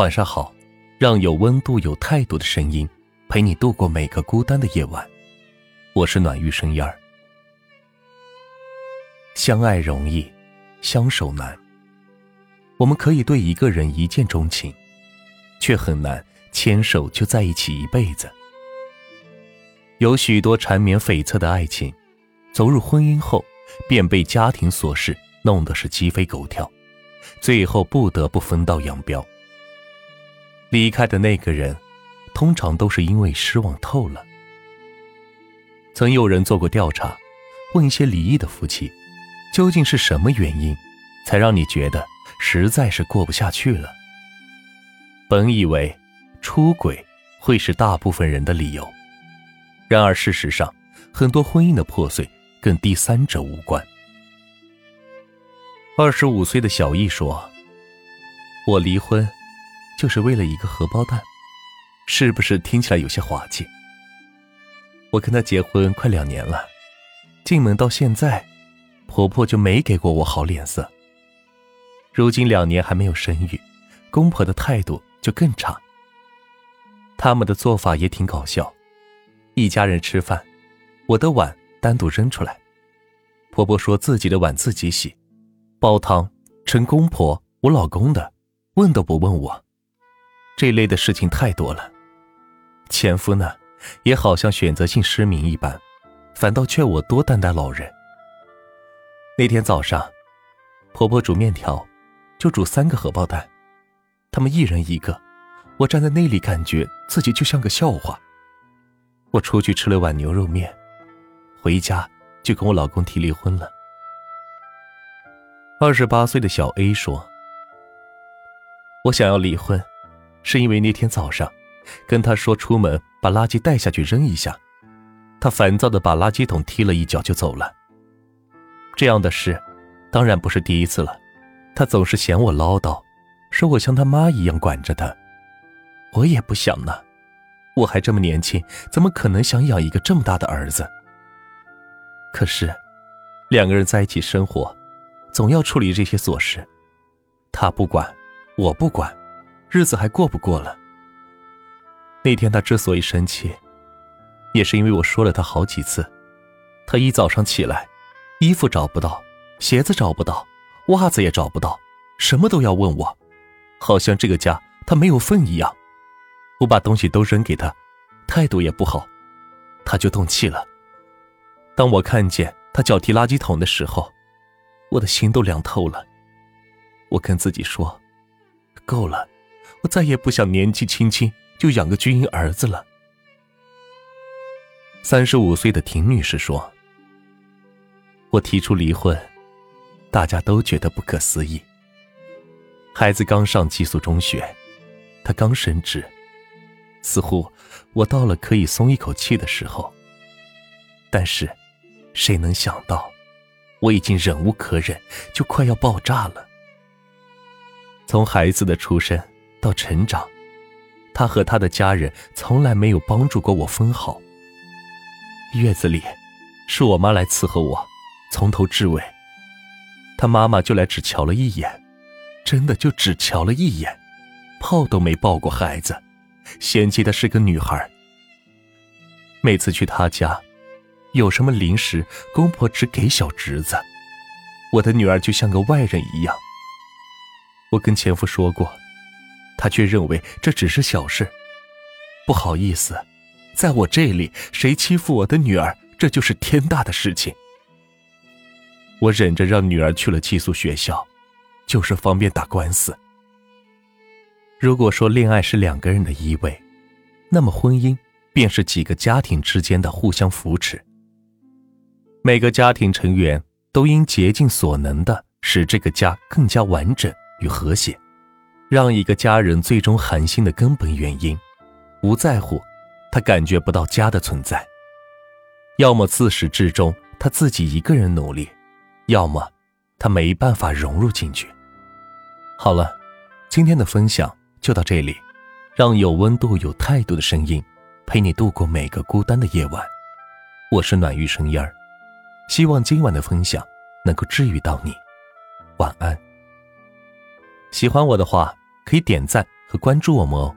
晚上好，让有温度、有态度的声音陪你度过每个孤单的夜晚。我是暖玉生烟儿。相爱容易，相守难。我们可以对一个人一见钟情，却很难牵手就在一起一辈子。有许多缠绵悱恻的爱情，走入婚姻后便被家庭琐事弄得是鸡飞狗跳，最后不得不分道扬镳。离开的那个人，通常都是因为失望透了。曾有人做过调查，问一些离异的夫妻，究竟是什么原因，才让你觉得实在是过不下去了？本以为出轨会是大部分人的理由，然而事实上，很多婚姻的破碎跟第三者无关。二十五岁的小易说：“我离婚。”就是为了一个荷包蛋，是不是听起来有些滑稽？我跟他结婚快两年了，进门到现在，婆婆就没给过我好脸色。如今两年还没有生育，公婆的态度就更差。他们的做法也挺搞笑，一家人吃饭，我的碗单独扔出来，婆婆说自己的碗自己洗，煲汤称公婆我老公的，问都不问我。这类的事情太多了，前夫呢，也好像选择性失明一般，反倒劝我多担待老人。那天早上，婆婆煮面条，就煮三个荷包蛋，他们一人一个，我站在那里，感觉自己就像个笑话。我出去吃了碗牛肉面，回家就跟我老公提离婚了。二十八岁的小 A 说：“我想要离婚。”是因为那天早上，跟他说出门把垃圾带下去扔一下，他烦躁的把垃圾桶踢了一脚就走了。这样的事，当然不是第一次了。他总是嫌我唠叨，说我像他妈一样管着他。我也不想呢，我还这么年轻，怎么可能想养一个这么大的儿子？可是，两个人在一起生活，总要处理这些琐事，他不管，我不管。日子还过不过了？那天他之所以生气，也是因为我说了他好几次。他一早上起来，衣服找不到，鞋子找不到，袜子也找不到，什么都要问我，好像这个家他没有份一样。我把东西都扔给他，态度也不好，他就动气了。当我看见他脚踢垃圾桶的时候，我的心都凉透了。我跟自己说，够了。我再也不想年纪轻轻就养个军营儿子了。三十五岁的婷女士说：“我提出离婚，大家都觉得不可思议。孩子刚上寄宿中学，他刚升职，似乎我到了可以松一口气的时候。但是，谁能想到，我已经忍无可忍，就快要爆炸了。从孩子的出生。”到成长，他和他的家人从来没有帮助过我分毫。月子里，是我妈来伺候我，从头至尾，他妈妈就来只瞧了一眼，真的就只瞧了一眼，抱都没抱过孩子，嫌弃她是个女孩。每次去他家，有什么零食，公婆只给小侄子，我的女儿就像个外人一样。我跟前夫说过。他却认为这只是小事，不好意思，在我这里，谁欺负我的女儿，这就是天大的事情。我忍着让女儿去了寄宿学校，就是方便打官司。如果说恋爱是两个人的依偎，那么婚姻便是几个家庭之间的互相扶持。每个家庭成员都应竭尽所能的使这个家更加完整与和谐。让一个家人最终寒心的根本原因，无在乎他感觉不到家的存在，要么自始至终他自己一个人努力，要么他没办法融入进去。好了，今天的分享就到这里，让有温度、有态度的声音陪你度过每个孤单的夜晚。我是暖玉声音儿，希望今晚的分享能够治愈到你。晚安。喜欢我的话。可以点赞和关注我们哦。